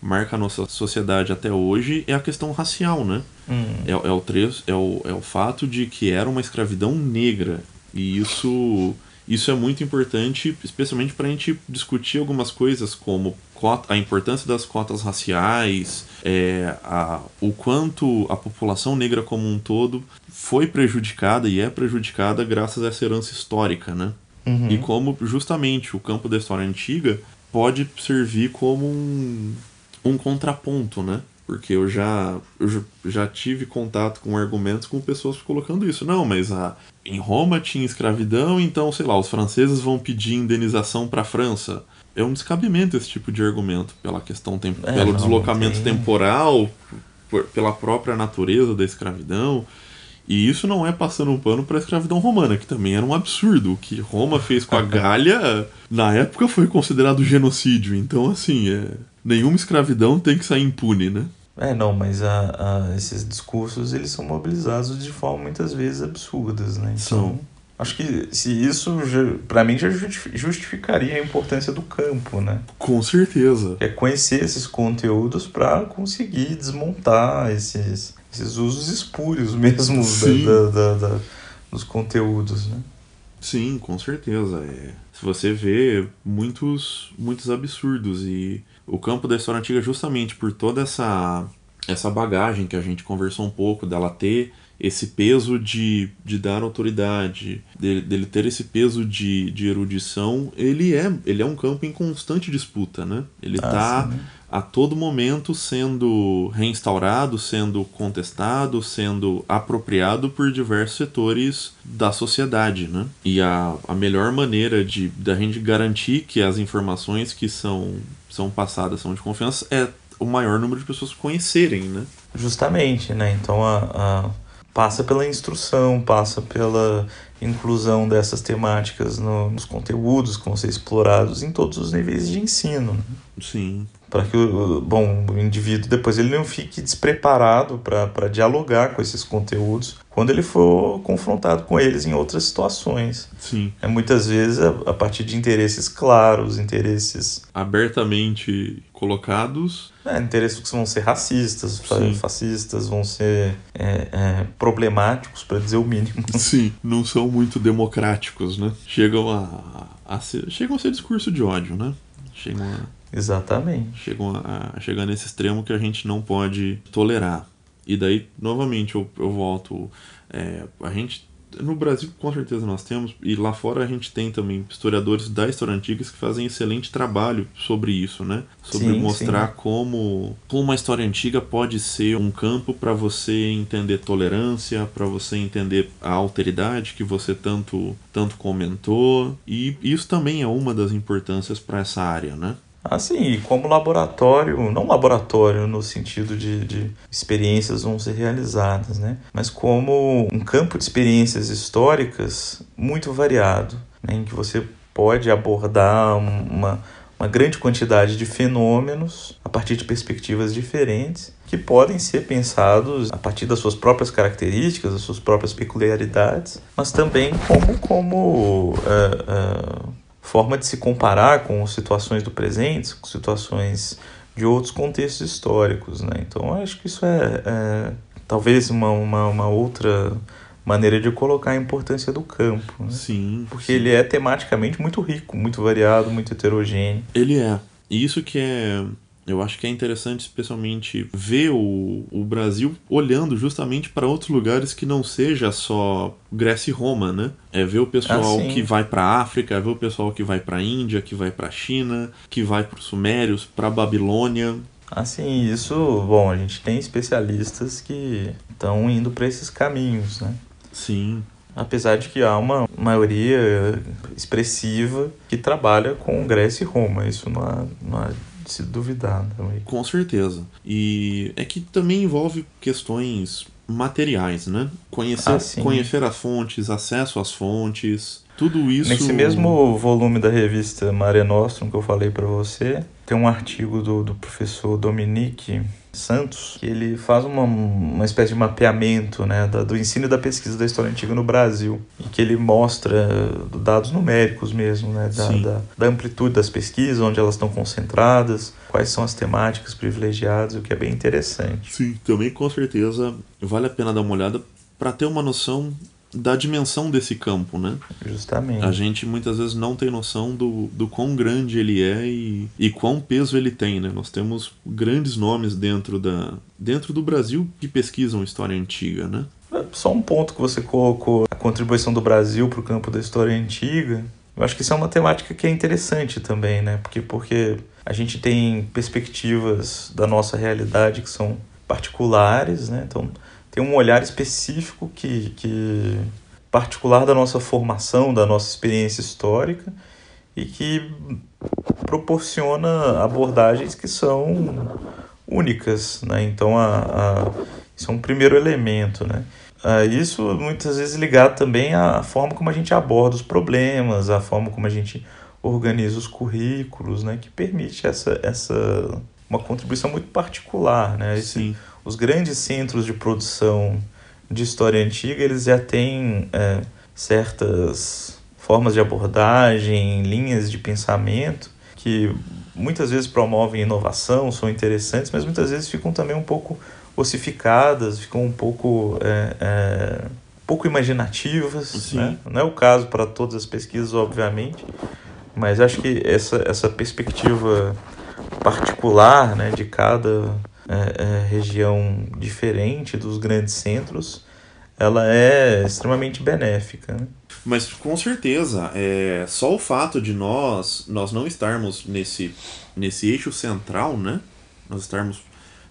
marca a nossa sociedade até hoje, é a questão racial, né? Hum. É, é, o trecho, é, o, é o fato de que era uma escravidão negra. E isso isso é muito importante, especialmente para a gente discutir algumas coisas como a importância das cotas raciais, é, a, o quanto a população negra como um todo foi prejudicada e é prejudicada graças a essa herança histórica, né? Uhum. E como justamente o campo da história antiga pode servir como um, um contraponto, né? Porque eu já, eu já tive contato com argumentos com pessoas colocando isso. Não, mas a, em Roma tinha escravidão, então, sei lá, os franceses vão pedir indenização para a França. É um descabimento esse tipo de argumento, pela questão tem, é, pelo não, deslocamento tem... temporal, por, pela própria natureza da escravidão. E isso não é passando um pano para a escravidão romana, que também era um absurdo. O que Roma fez com a [LAUGHS] Gália, na época, foi considerado genocídio. Então, assim, é, nenhuma escravidão tem que sair impune, né? É, não, mas a, a, esses discursos eles são mobilizados de forma muitas vezes absurdas, né? Então, são. Acho que se isso, para mim, já justificaria a importância do campo, né? Com certeza. É conhecer esses conteúdos para conseguir desmontar esses, esses usos espúrios [LAUGHS] mesmo da, da, da, dos conteúdos, né? Sim, com certeza. É. Se você vê muitos, muitos absurdos e o campo da história antiga justamente por toda essa essa bagagem que a gente conversou um pouco dela ter esse peso de, de dar autoridade, dele, dele ter esse peso de, de erudição, ele é, ele é um campo em constante disputa, né? Ele está ah, a todo momento sendo reinstaurado, sendo contestado, sendo apropriado por diversos setores da sociedade, né? E a, a melhor maneira de da gente garantir que as informações que são, são passadas são de confiança é o maior número de pessoas conhecerem, né? Justamente, né? Então a, a passa pela instrução, passa pela inclusão dessas temáticas no, nos conteúdos que vão ser explorados em todos os níveis de ensino. Né? Sim. para que o, bom, o indivíduo depois ele não fique despreparado para dialogar com esses conteúdos quando ele for confrontado com eles em outras situações. Sim. É muitas vezes a, a partir de interesses claros, interesses abertamente colocados. É, interesses que vão ser racistas, Sim. fascistas, vão ser é, é, problemáticos, para dizer o mínimo. [LAUGHS] Sim, não são muito democráticos, né? Chegam a, a ser, chegam a ser discurso de ódio, né? Chegam a Exatamente. Chegam a, a chegar nesse extremo que a gente não pode tolerar. E daí, novamente, eu, eu volto. É, a gente. No Brasil, com certeza, nós temos, e lá fora a gente tem também historiadores da história antiga que fazem excelente trabalho sobre isso, né? Sobre sim, mostrar sim. Como, como uma história antiga pode ser um campo para você entender tolerância, para você entender a alteridade que você tanto, tanto comentou. E isso também é uma das importâncias para essa área, né? Assim, como laboratório, não laboratório no sentido de, de experiências vão ser realizadas, né? mas como um campo de experiências históricas muito variado, né? em que você pode abordar uma, uma grande quantidade de fenômenos a partir de perspectivas diferentes que podem ser pensados a partir das suas próprias características, das suas próprias peculiaridades, mas também como, como uh, uh, forma de se comparar com situações do presente, com situações de outros contextos históricos, né? Então, acho que isso é, é talvez uma, uma, uma, outra maneira de colocar a importância do campo. Né? Sim. Porque sim. ele é tematicamente muito rico, muito variado, muito heterogêneo. Ele é. E isso que é eu acho que é interessante, especialmente, ver o, o Brasil olhando justamente para outros lugares que não seja só Grécia e Roma, né? É ver o pessoal ah, que vai para África, é ver o pessoal que vai para Índia, que vai para China, que vai para os Sumérios, para Babilônia. Assim, isso, bom, a gente tem especialistas que estão indo para esses caminhos, né? Sim. Apesar de que há uma maioria expressiva que trabalha com Grécia e Roma, isso não há, não há se duvidar também. Com certeza. E é que também envolve questões materiais, né? Conhecer, ah, conhecer as fontes, acesso às fontes, tudo isso. Nesse mesmo volume da revista Mare Nostrum que eu falei para você, tem um artigo do, do professor Dominique Santos, que ele faz uma, uma espécie de mapeamento né, da, do ensino e da pesquisa da história antiga no Brasil, e que ele mostra dados numéricos mesmo, né, da, da, da, amplitude das pesquisas, onde elas estão concentradas, quais são as temáticas privilegiadas, o que é bem interessante. Sim, também com certeza vale a pena dar uma olhada para ter uma noção da dimensão desse campo, né? Justamente. A gente muitas vezes não tem noção do, do quão grande ele é e, e quão peso ele tem, né? Nós temos grandes nomes dentro, da, dentro do Brasil que pesquisam história antiga, né? Só um ponto que você colocou, a contribuição do Brasil para o campo da história antiga. Eu acho que isso é uma temática que é interessante também, né? Porque, porque a gente tem perspectivas da nossa realidade que são particulares, né? Então, tem um olhar específico que, que particular da nossa formação, da nossa experiência histórica e que proporciona abordagens que são únicas, né? Então, a, a, isso é um primeiro elemento, né? Uh, isso muitas vezes ligado também à forma como a gente aborda os problemas, à forma como a gente organiza os currículos, né? Que permite essa, essa uma contribuição muito particular, né? Esse, Sim os grandes centros de produção de história antiga eles já têm é, certas formas de abordagem, linhas de pensamento que muitas vezes promovem inovação, são interessantes, mas muitas vezes ficam também um pouco ossificadas, ficam um pouco é, é, pouco imaginativas. Né? Não é o caso para todas as pesquisas, obviamente, mas acho que essa, essa perspectiva particular né, de cada é, é, região diferente dos grandes centros, ela é extremamente benéfica. Né? Mas com certeza, é, só o fato de nós nós não estarmos nesse, nesse eixo central, né? Nós estarmos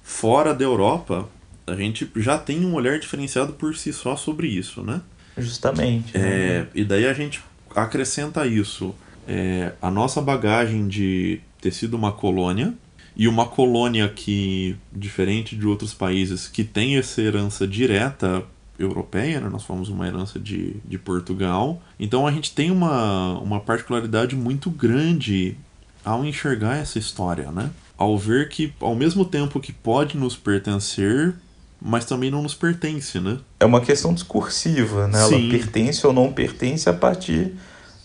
fora da Europa, a gente já tem um olhar diferenciado por si só sobre isso, né? Justamente. É, né? E daí a gente acrescenta isso. É, a nossa bagagem de ter sido uma colônia, e uma colônia que, diferente de outros países, que tem essa herança direta europeia, né? nós fomos uma herança de, de Portugal. Então a gente tem uma, uma particularidade muito grande ao enxergar essa história, né? ao ver que, ao mesmo tempo que pode nos pertencer, mas também não nos pertence, né? É uma questão discursiva, né? Sim. Ela pertence ou não pertence a partir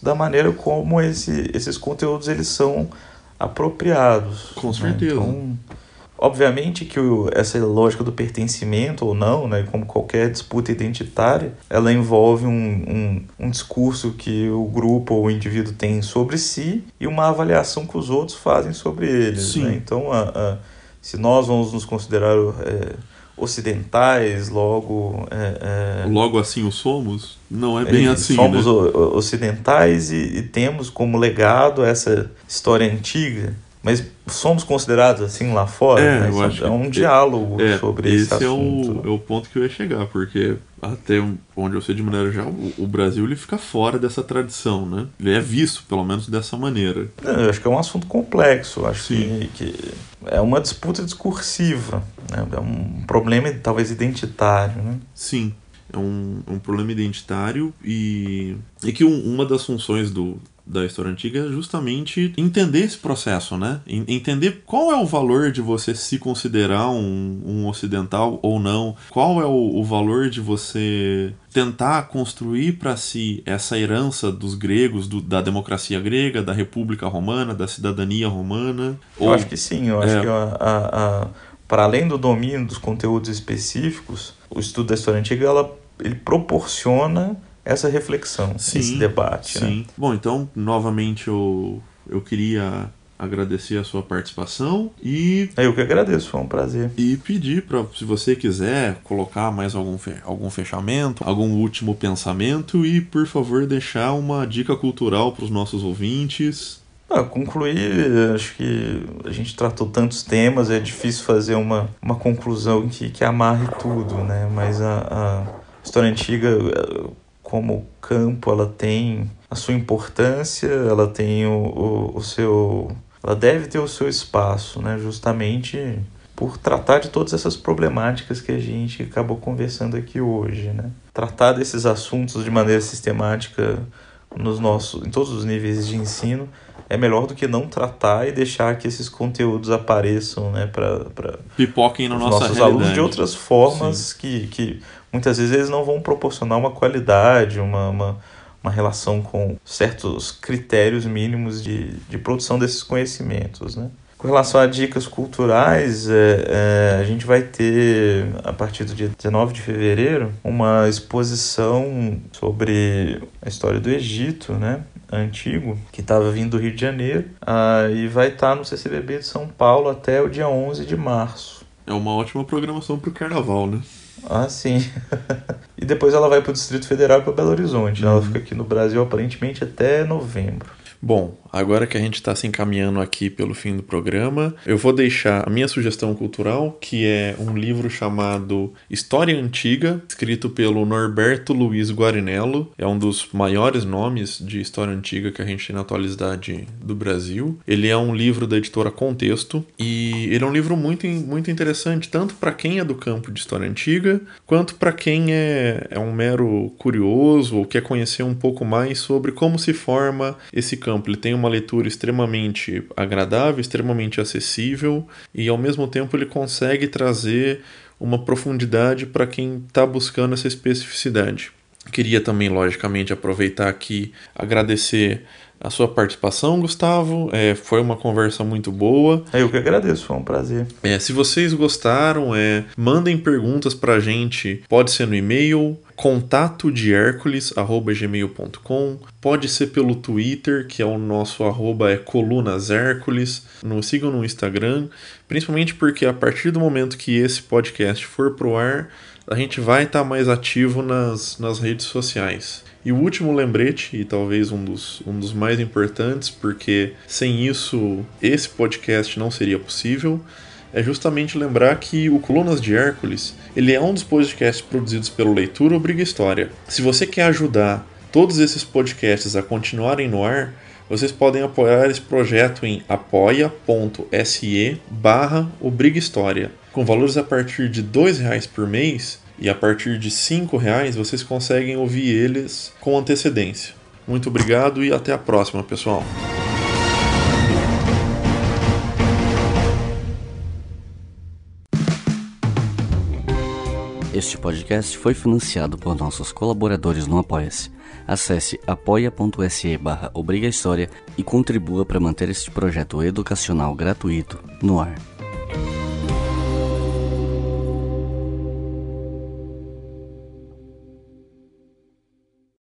da maneira como esse, esses conteúdos eles são apropriados. Com né? certeza. Então, obviamente que o, essa lógica do pertencimento ou não, né, como qualquer disputa identitária, ela envolve um, um, um discurso que o grupo ou o indivíduo tem sobre si e uma avaliação que os outros fazem sobre eles. Né? Então, a, a, se nós vamos nos considerar é, ocidentais, logo. É, é... Logo assim o somos? Não é bem assim. Somos né? ocidentais e, e, temos como legado essa história antiga. Mas somos considerados assim lá fora? É, né? eu acho é um diálogo é, sobre esse, esse assunto. é o, é o ponto que eu ia chegar, porque até onde eu sei de maneira geral, o Brasil ele fica fora dessa tradição, né? Ele é visto, pelo menos, dessa maneira. Eu acho que é um assunto complexo, acho que, que, é uma disputa discursiva, né? é um problema talvez identitário, né? Sim, é um, um problema identitário e, e que um, uma das funções do, da história antiga é justamente entender esse processo, né? Entender qual é o valor de você se considerar um, um ocidental ou não, qual é o, o valor de você tentar construir para si essa herança dos gregos, do, da democracia grega, da república romana, da cidadania romana. Eu ou, acho que sim, eu acho é, que a, a, a, para além do domínio dos conteúdos específicos, o estudo da história antiga ela, ele proporciona essa reflexão, sim, esse debate. Né? Sim. Né? Bom, então, novamente eu, eu queria agradecer a sua participação e eu que agradeço foi um prazer e pedir para se você quiser colocar mais algum algum fechamento algum último pensamento e por favor deixar uma dica cultural para os nossos ouvintes ah, concluir acho que a gente tratou tantos temas é difícil fazer uma, uma conclusão que, que amarre tudo né mas a, a história antiga como campo ela tem a sua importância, ela tem o, o, o seu. Ela deve ter o seu espaço, né? justamente por tratar de todas essas problemáticas que a gente acabou conversando aqui hoje. Né? Tratar desses assuntos de maneira sistemática nos nossos, em todos os níveis de ensino é melhor do que não tratar e deixar que esses conteúdos apareçam né, para pipoquem na nossa nossos realidade. alunos de outras formas que, que muitas vezes eles não vão proporcionar uma qualidade, uma, uma, uma relação com certos critérios mínimos de, de produção desses conhecimentos. Né? Com relação a dicas culturais, é, é, a gente vai ter, a partir do dia 19 de fevereiro, uma exposição sobre a história do Egito, né? antigo, que estava vindo do Rio de Janeiro, uh, e vai estar tá no CCBB de São Paulo até o dia 11 de março. É uma ótima programação para o carnaval, né? Ah, sim. [LAUGHS] e depois ela vai para o Distrito Federal e para Belo Horizonte. Uhum. Ela fica aqui no Brasil aparentemente até novembro. Bom, agora que a gente está se encaminhando aqui pelo fim do programa, eu vou deixar a minha sugestão cultural, que é um livro chamado História Antiga, escrito pelo Norberto Luiz Guarinello. É um dos maiores nomes de história antiga que a gente tem na atualidade do Brasil. Ele é um livro da editora Contexto e ele é um livro muito, muito interessante, tanto para quem é do campo de história antiga, quanto para quem é, é um mero curioso ou quer conhecer um pouco mais sobre como se forma esse campo ele tem uma leitura extremamente agradável, extremamente acessível e ao mesmo tempo ele consegue trazer uma profundidade para quem está buscando essa especificidade. Queria também, logicamente, aproveitar aqui agradecer a sua participação, Gustavo. É, foi uma conversa muito boa. É, eu que agradeço, foi um prazer. É, se vocês gostaram, é, mandem perguntas para a gente. Pode ser no e-mail, contato de gmail.com pode ser pelo Twitter que é o nosso arroba é colunas nos sigam no Instagram principalmente porque a partir do momento que esse podcast for pro ar a gente vai estar tá mais ativo nas, nas redes sociais e o último lembrete, e talvez um dos, um dos mais importantes, porque sem isso esse podcast não seria possível, é justamente lembrar que o Colunas de Hércules ele é um dos podcasts produzidos pelo Leitura Obriga História. Se você quer ajudar todos esses podcasts a continuarem no ar, vocês podem apoiar esse projeto em apoia.se barra Com valores a partir de R$ reais por mês e a partir de R$ reais vocês conseguem ouvir eles com antecedência. Muito obrigado e até a próxima, pessoal. Este podcast foi financiado por nossos colaboradores no Apoia-se Acesse apoia.se barra e contribua para manter este projeto educacional gratuito no ar.